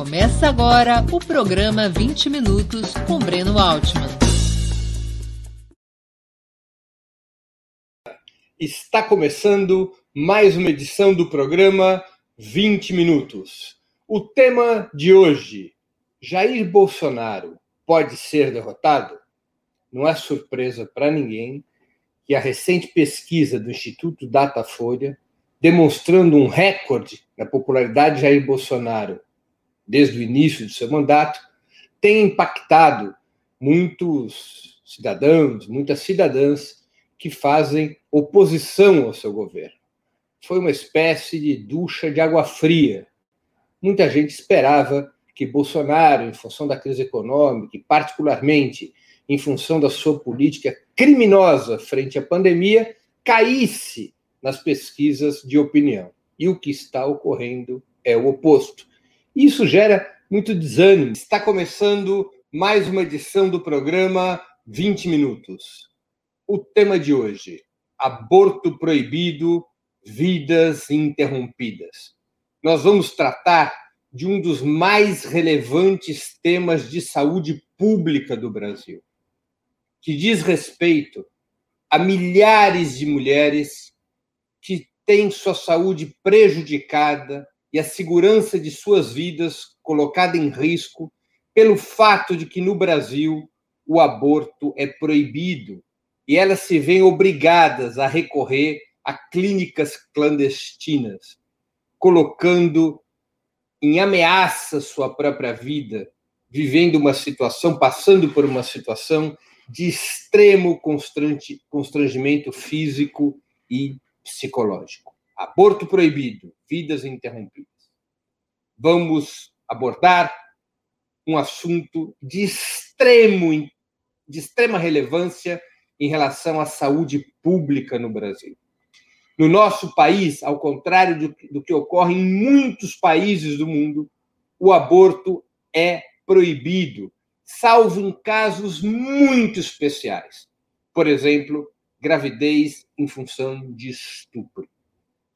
Começa agora o programa 20 Minutos com Breno Altman. Está começando mais uma edição do programa 20 Minutos. O tema de hoje: Jair Bolsonaro pode ser derrotado? Não é surpresa para ninguém que a recente pesquisa do Instituto Datafolha, demonstrando um recorde na popularidade de Jair Bolsonaro desde o início do seu mandato, tem impactado muitos cidadãos, muitas cidadãs que fazem oposição ao seu governo. Foi uma espécie de ducha de água fria. Muita gente esperava que Bolsonaro, em função da crise econômica e, particularmente, em função da sua política criminosa frente à pandemia, caísse nas pesquisas de opinião. E o que está ocorrendo é o oposto. Isso gera muito desânimo. Está começando mais uma edição do programa 20 Minutos. O tema de hoje: aborto proibido, vidas interrompidas. Nós vamos tratar de um dos mais relevantes temas de saúde pública do Brasil, que diz respeito a milhares de mulheres que têm sua saúde prejudicada e a segurança de suas vidas colocada em risco pelo fato de que no Brasil o aborto é proibido e elas se veem obrigadas a recorrer a clínicas clandestinas, colocando em ameaça sua própria vida, vivendo uma situação, passando por uma situação de extremo constrangimento físico e psicológico. Aborto proibido, vidas interrompidas. Vamos abordar um assunto de extremo de extrema relevância em relação à saúde pública no Brasil. No nosso país, ao contrário do, do que ocorre em muitos países do mundo, o aborto é proibido, salvo em casos muito especiais. Por exemplo, gravidez em função de estupro.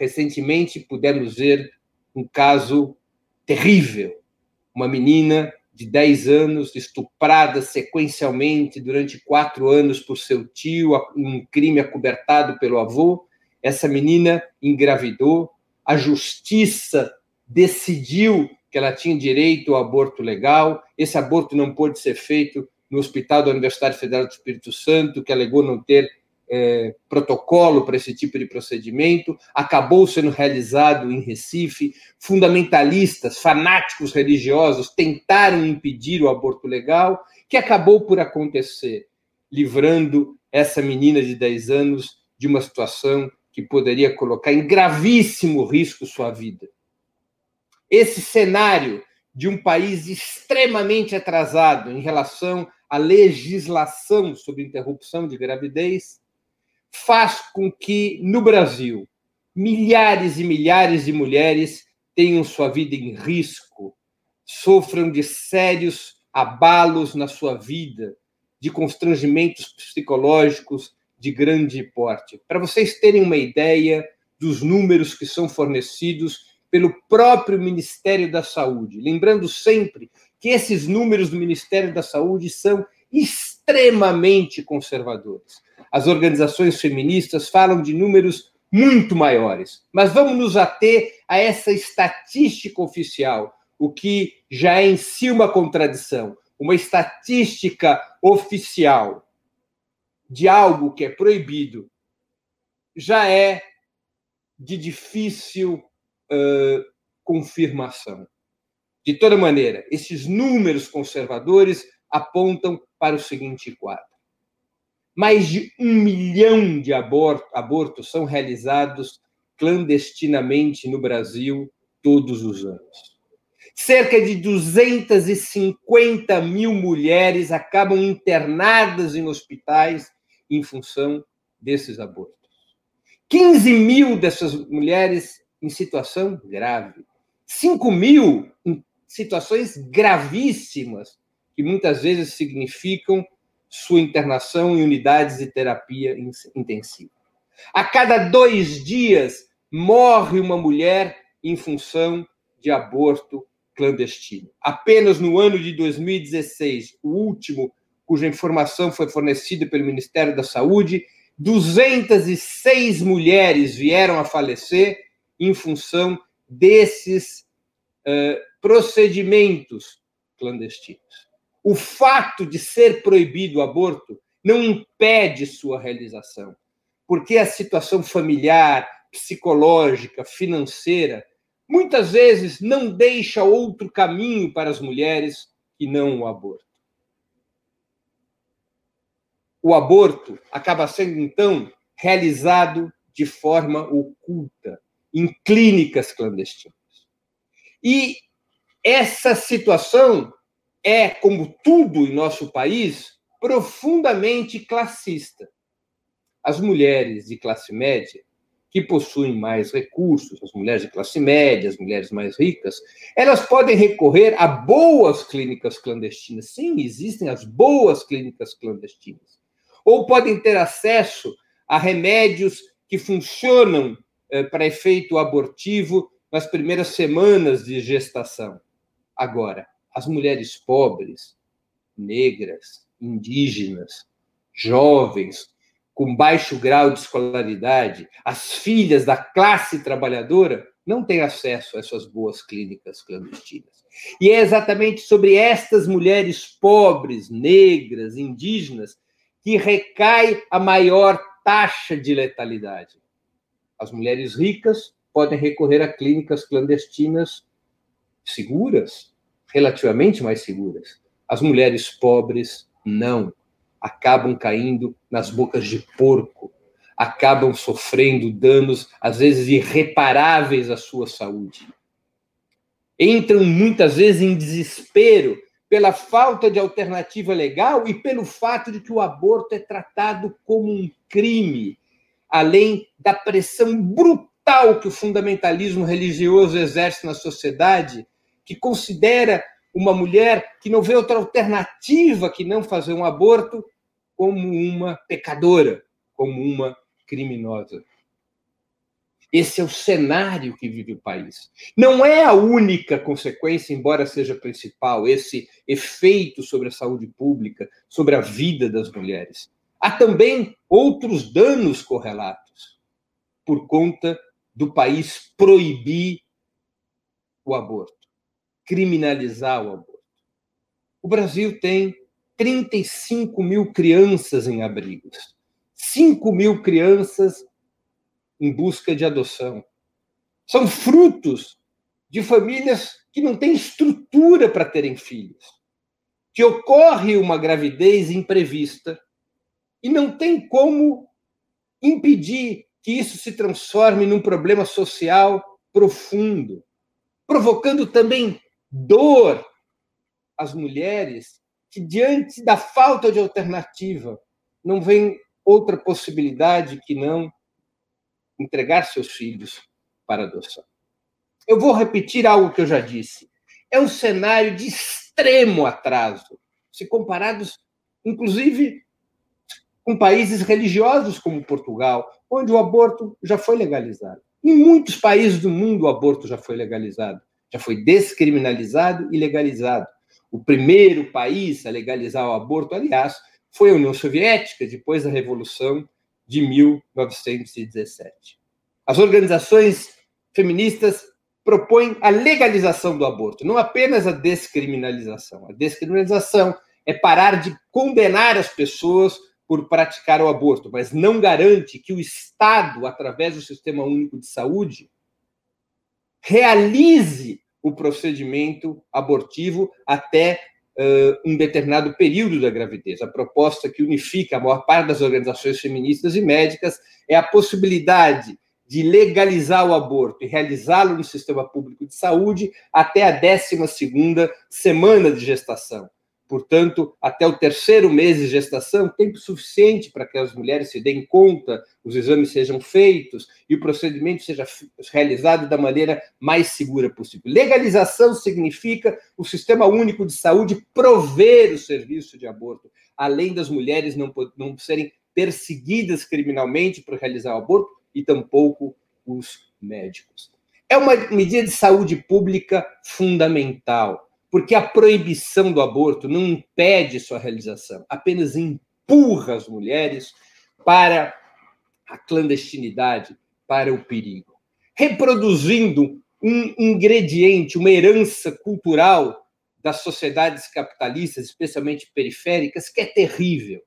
Recentemente pudemos ver um caso terrível. Uma menina de 10 anos estuprada sequencialmente durante quatro anos por seu tio, um crime acobertado pelo avô. Essa menina engravidou, a justiça decidiu que ela tinha direito ao aborto legal. Esse aborto não pôde ser feito no Hospital da Universidade Federal do Espírito Santo, que alegou não ter é, protocolo para esse tipo de procedimento, acabou sendo realizado em Recife. Fundamentalistas, fanáticos religiosos tentaram impedir o aborto legal, que acabou por acontecer, livrando essa menina de 10 anos de uma situação que poderia colocar em gravíssimo risco sua vida. Esse cenário de um país extremamente atrasado em relação à legislação sobre interrupção de gravidez faz com que, no Brasil, milhares e milhares de mulheres tenham sua vida em risco, sofram de sérios abalos na sua vida, de constrangimentos psicológicos de grande porte. Para vocês terem uma ideia dos números que são fornecidos pelo próprio Ministério da Saúde, lembrando sempre que esses números do Ministério da Saúde são extremamente conservadores. As organizações feministas falam de números muito maiores. Mas vamos nos ater a essa estatística oficial, o que já é em si uma contradição. Uma estatística oficial de algo que é proibido já é de difícil uh, confirmação. De toda maneira, esses números conservadores apontam para o seguinte quadro: mais de um milhão de abortos, abortos são realizados clandestinamente no Brasil todos os anos. Cerca de 250 mil mulheres acabam internadas em hospitais em função desses abortos. 15 mil dessas mulheres em situação grave. 5 mil em situações gravíssimas, que muitas vezes significam sua internação em unidades de terapia intensiva. A cada dois dias morre uma mulher em função de aborto clandestino. Apenas no ano de 2016, o último cuja informação foi fornecida pelo Ministério da Saúde, 206 mulheres vieram a falecer em função desses uh, procedimentos clandestinos. O fato de ser proibido o aborto não impede sua realização, porque a situação familiar, psicológica, financeira, muitas vezes não deixa outro caminho para as mulheres que não o aborto. O aborto acaba sendo, então, realizado de forma oculta, em clínicas clandestinas. E essa situação é, como tudo em nosso país, profundamente classista. As mulheres de classe média, que possuem mais recursos, as mulheres de classe média, as mulheres mais ricas, elas podem recorrer a boas clínicas clandestinas. Sim, existem as boas clínicas clandestinas. Ou podem ter acesso a remédios que funcionam eh, para efeito abortivo nas primeiras semanas de gestação. Agora, as mulheres pobres, negras, indígenas, jovens, com baixo grau de escolaridade, as filhas da classe trabalhadora, não têm acesso a essas boas clínicas clandestinas. E é exatamente sobre estas mulheres pobres, negras, indígenas, que recai a maior taxa de letalidade. As mulheres ricas podem recorrer a clínicas clandestinas seguras, relativamente mais seguras. As mulheres pobres não. Acabam caindo nas bocas de porco, acabam sofrendo danos, às vezes irreparáveis à sua saúde. Entram muitas vezes em desespero pela falta de alternativa legal e pelo fato de que o aborto é tratado como um crime, além da pressão brutal que o fundamentalismo religioso exerce na sociedade que considera uma mulher que não vê outra alternativa que não fazer um aborto como uma pecadora, como uma criminosa. Esse é o cenário que vive o país. Não é a única consequência, embora seja principal, esse efeito sobre a saúde pública, sobre a vida das mulheres. Há também outros danos correlatos por conta do país proibir o aborto criminalizar o aborto. O Brasil tem 35 mil crianças em abrigos, 5 mil crianças em busca de adoção. São frutos de famílias que não têm estrutura para terem filhos, que ocorre uma gravidez imprevista e não tem como impedir que isso se transforme num problema social profundo, provocando também dor às mulheres que, diante da falta de alternativa, não vem outra possibilidade que não entregar seus filhos para adoção. Eu vou repetir algo que eu já disse. É um cenário de extremo atraso, se comparados, inclusive, com países religiosos como Portugal, onde o aborto já foi legalizado. Em muitos países do mundo, o aborto já foi legalizado já foi descriminalizado e legalizado. O primeiro país a legalizar o aborto, aliás, foi a União Soviética, depois da Revolução de 1917. As organizações feministas propõem a legalização do aborto, não apenas a descriminalização. A descriminalização é parar de condenar as pessoas por praticar o aborto, mas não garante que o Estado, através do Sistema Único de Saúde, realize o procedimento abortivo até uh, um determinado período da gravidez. A proposta que unifica a maior parte das organizações feministas e médicas é a possibilidade de legalizar o aborto e realizá-lo no sistema público de saúde até a 12 semana de gestação portanto, até o terceiro mês de gestação, tempo suficiente para que as mulheres se deem conta, os exames sejam feitos e o procedimento seja realizado da maneira mais segura possível. Legalização significa o Sistema Único de Saúde prover o serviço de aborto, além das mulheres não, não serem perseguidas criminalmente por realizar o aborto e tampouco os médicos. é uma medida de saúde pública fundamental, porque a proibição do aborto não impede sua realização, apenas empurra as mulheres para a clandestinidade, para o perigo, reproduzindo um ingrediente, uma herança cultural das sociedades capitalistas, especialmente periféricas, que é terrível.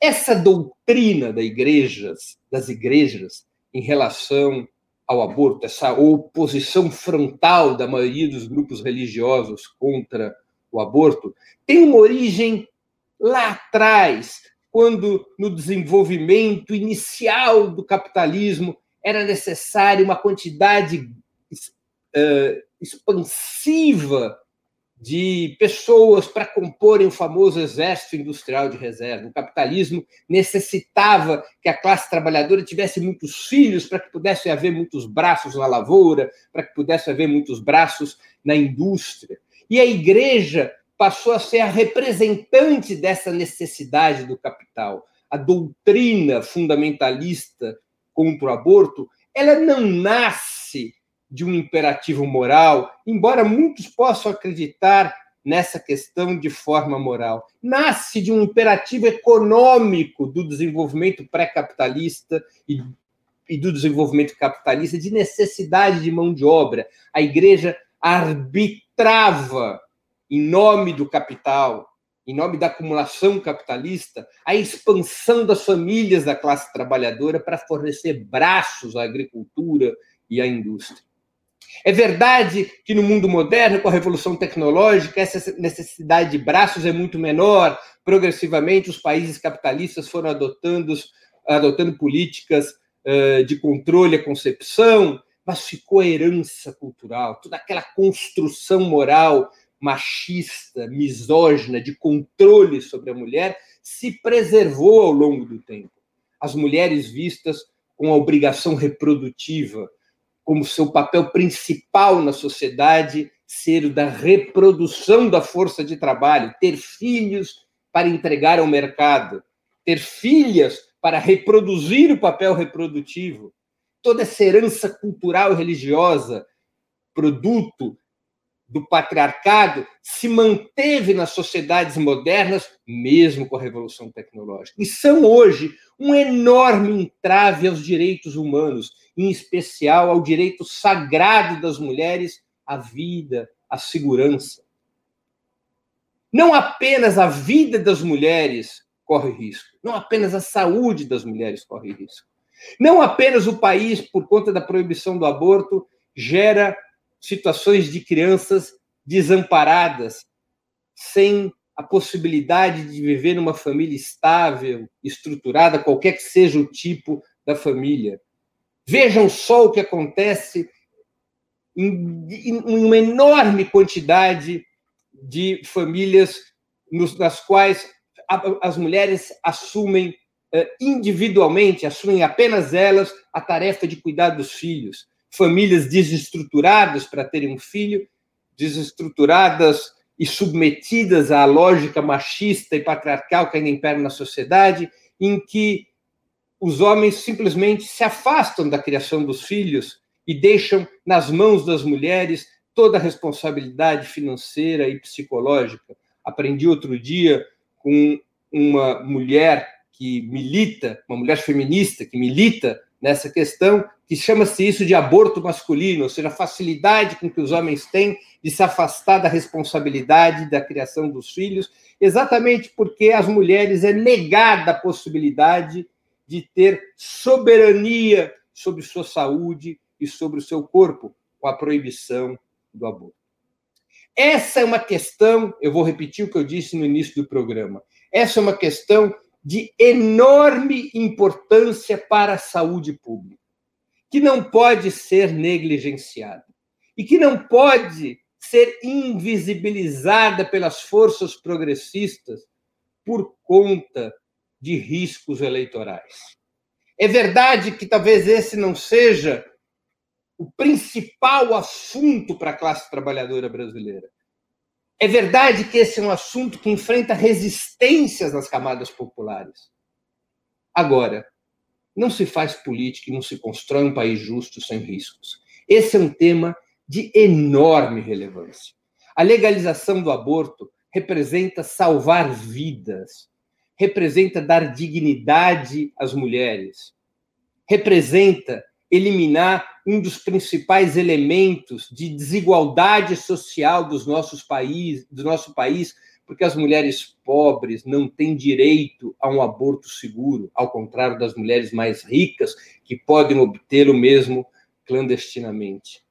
Essa doutrina da igrejas, das igrejas em relação ao aborto, essa oposição frontal da maioria dos grupos religiosos contra o aborto, tem uma origem lá atrás, quando no desenvolvimento inicial do capitalismo era necessária uma quantidade uh, expansiva de pessoas para comporem o famoso exército industrial de reserva. O capitalismo necessitava que a classe trabalhadora tivesse muitos filhos para que pudesse haver muitos braços na lavoura, para que pudesse haver muitos braços na indústria. E a igreja passou a ser a representante dessa necessidade do capital. A doutrina fundamentalista contra o aborto, ela não nasce de um imperativo moral, embora muitos possam acreditar nessa questão de forma moral. Nasce de um imperativo econômico do desenvolvimento pré-capitalista e, e, do desenvolvimento capitalista, de necessidade de mão de obra. A igreja arbitrava, em nome do capital, em nome da acumulação capitalista, a expansão das famílias da classe trabalhadora para fornecer braços à agricultura e à indústria. É verdade que no mundo moderno, com a revolução tecnológica, essa necessidade de braços é muito menor. Progressivamente, os países capitalistas foram adotando, adotando políticas uh, de controle à concepção, mas ficou a herança cultural, toda aquela construção moral machista, misógina, de controle sobre a mulher, se preservou ao longo do tempo. As mulheres vistas com a obrigação reprodutiva, como seu papel principal na sociedade ser o da reprodução da força de trabalho, ter filhos para entregar ao mercado, ter filhas para reproduzir o papel reprodutivo. Toda essa herança cultural e religiosa, produto do patriarcado se manteve nas sociedades modernas, mesmo com a revolução tecnológica. E são hoje um enorme entrave aos direitos humanos, em especial ao direito sagrado das mulheres à vida, à segurança. Não apenas a vida das mulheres corre risco, não apenas a saúde das mulheres corre risco. Não apenas o país, por conta da proibição do aborto, gera situações de crianças desamparadas, sem a possibilidade de viver numa família estável, estruturada, qualquer que seja o tipo da família. Vejam só o que acontece em, uma enorme quantidade de famílias nos, nas quais as mulheres assumem uh, individualmente, assumem apenas elas a tarefa de cuidar dos filhos famílias desestruturadas para terem um filho, desestruturadas e submetidas à lógica machista e patriarcal que ainda impera na sociedade, em que os homens simplesmente se afastam da criação dos filhos e deixam nas mãos das mulheres toda a responsabilidade financeira e psicológica. Aprendi outro dia com uma mulher que milita, uma mulher feminista que milita nessa questão, que chama-se isso de aborto masculino, ou seja, a facilidade com que os homens têm de se afastar da responsabilidade da criação dos filhos, exatamente porque às mulheres é negada a possibilidade de ter soberania sobre sua saúde e sobre o seu corpo, com a proibição do aborto. Essa é uma questão, eu vou repetir o que eu disse no início do programa, essa é uma questão de enorme importância para a saúde pública que não pode ser negligenciada e que não pode ser invisibilizada pelas forças progressistas por conta de riscos eleitorais. É verdade que talvez esse não seja o principal assunto para a classe trabalhadora brasileira. É verdade que esse é um assunto que enfrenta resistências nas camadas populares. Agora, não se faz política e não se constrói um país justo sem riscos. Esse é um tema de enorme relevância. A legalização do aborto representa salvar vidas, representa dar dignidade às mulheres, representa eliminar um dos principais elementos de desigualdade social dos nossos países, do nosso país, porque as mulheres pobres não têm direito a um aborto seguro, ao contrário das mulheres mais ricas, que podem obtê-lo mesmo clandestinamente.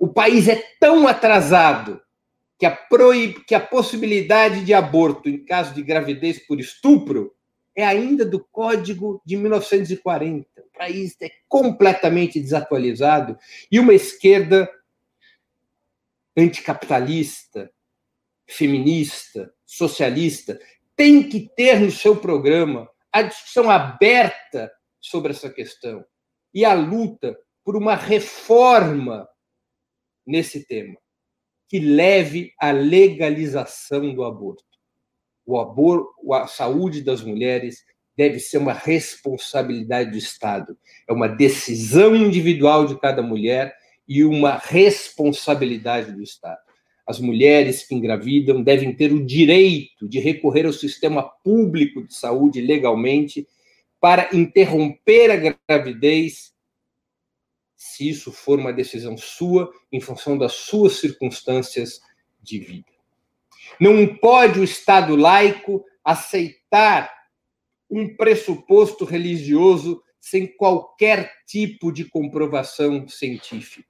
O país é tão atrasado que a, que a possibilidade de aborto em caso de gravidez por estupro é ainda do Código de 1940. O país é completamente desatualizado e uma esquerda anticapitalista, feminista, socialista, tem que ter no seu programa a discussão aberta sobre essa questão e a luta por uma reforma nesse tema que leve à legalização do aborto. O aborto, a saúde das mulheres deve ser uma responsabilidade do Estado. É uma decisão individual de cada mulher e uma responsabilidade do Estado. As mulheres que engravidam devem ter o direito de recorrer ao sistema público de saúde legalmente para interromper a gravidez se isso for uma decisão sua, em função das suas circunstâncias de vida. Não pode o Estado laico aceitar um pressuposto religioso sem qualquer tipo de comprovação científica.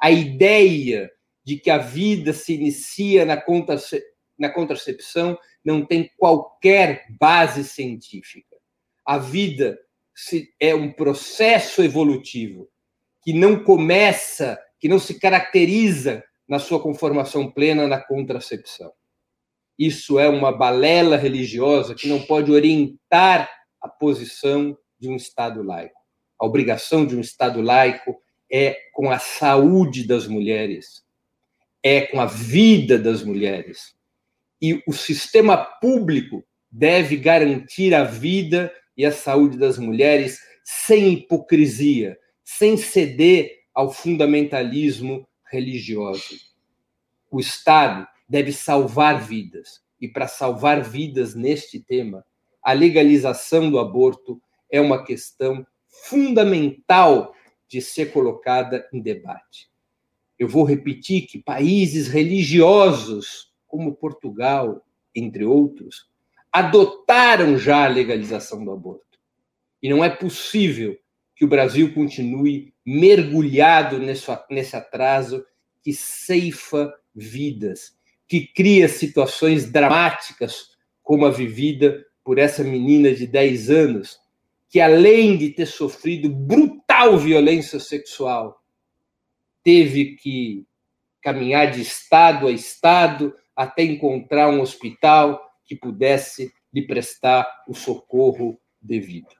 A ideia de que a vida se inicia na, contrace na contracepção não tem qualquer base científica. A vida é um processo evolutivo que não começa, que não se caracteriza na sua conformação plena na contracepção. Isso é uma balela religiosa que não pode orientar a posição de um Estado laico. A obrigação de um Estado laico é com a saúde das mulheres, é com a vida das mulheres. E o sistema público deve garantir a vida e a saúde das mulheres sem hipocrisia, sem ceder ao fundamentalismo religioso. O Estado deve salvar vidas, e para salvar vidas neste tema, a legalização do aborto é uma questão fundamental de ser colocada em debate. Eu vou repetir que países religiosos, como Portugal, entre outros, adotaram já a legalização do aborto. E não é possível que o Brasil continue mergulhado nesse, nesse atraso que ceifa vidas, que cria situações dramáticas, como a vivida por essa menina de 10 anos, que além de ter sofrido brutal violência sexual, teve que caminhar de estado a estado até encontrar um hospital que pudesse lhe prestar o socorro devido.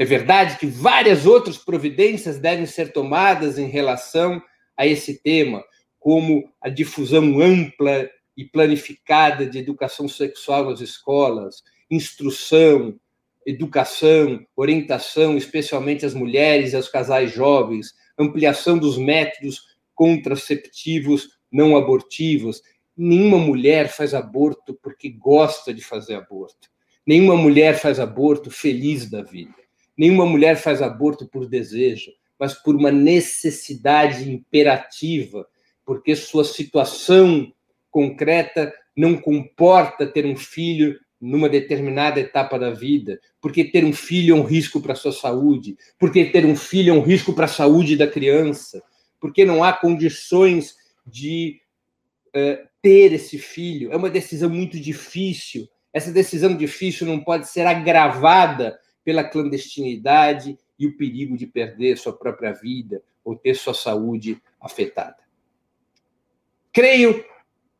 É verdade que várias outras providências devem ser tomadas em relação a esse tema, como a difusão ampla e planificada de educação sexual nas escolas, instrução, educação, orientação, especialmente às mulheres e aos casais jovens, ampliação dos métodos contraceptivos não abortivos. Nenhuma mulher faz aborto porque gosta de fazer aborto. Nenhuma mulher faz aborto feliz da vida. Nenhuma mulher faz aborto por desejo, mas por uma necessidade imperativa, porque sua situação concreta não comporta ter um filho numa determinada etapa da vida, porque ter um filho é um risco para sua saúde, porque ter um filho é um risco para a saúde da criança, porque não há condições de uh, ter esse filho. É uma decisão muito difícil. Essa decisão difícil não pode ser agravada pela clandestinidade e o perigo de perder sua própria vida ou ter sua saúde afetada. Creio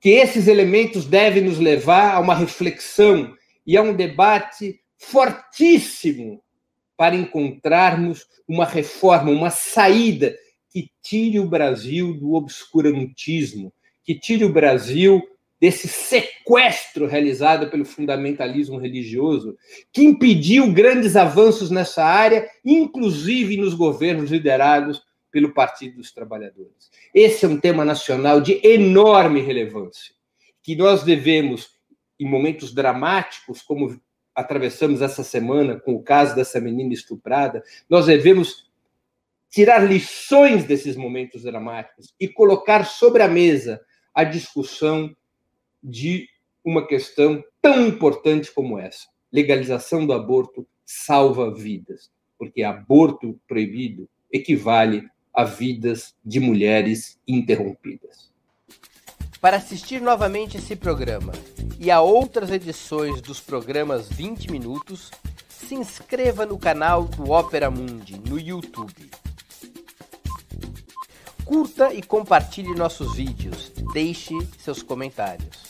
que esses elementos devem nos levar a uma reflexão e a um debate fortíssimo para encontrarmos uma reforma, uma saída que tire o Brasil do obscurantismo, que tire o Brasil desse sequestro realizado pelo fundamentalismo religioso, que impediu grandes avanços nessa área, inclusive nos governos liderados pelo Partido dos Trabalhadores. Esse é um tema nacional de enorme relevância, que nós devemos, em momentos dramáticos, como atravessamos essa semana com o caso dessa menina estuprada, nós devemos tirar lições desses momentos dramáticos e colocar sobre a mesa a discussão de uma questão tão importante como essa. Legalização do aborto salva vidas, porque aborto proibido equivale a vidas de mulheres interrompidas. Para assistir novamente esse programa e a outras edições dos programas 20 Minutos, se inscreva no canal do Opera Mundi no YouTube. Curta e compartilhe nossos vídeos, deixe seus comentários.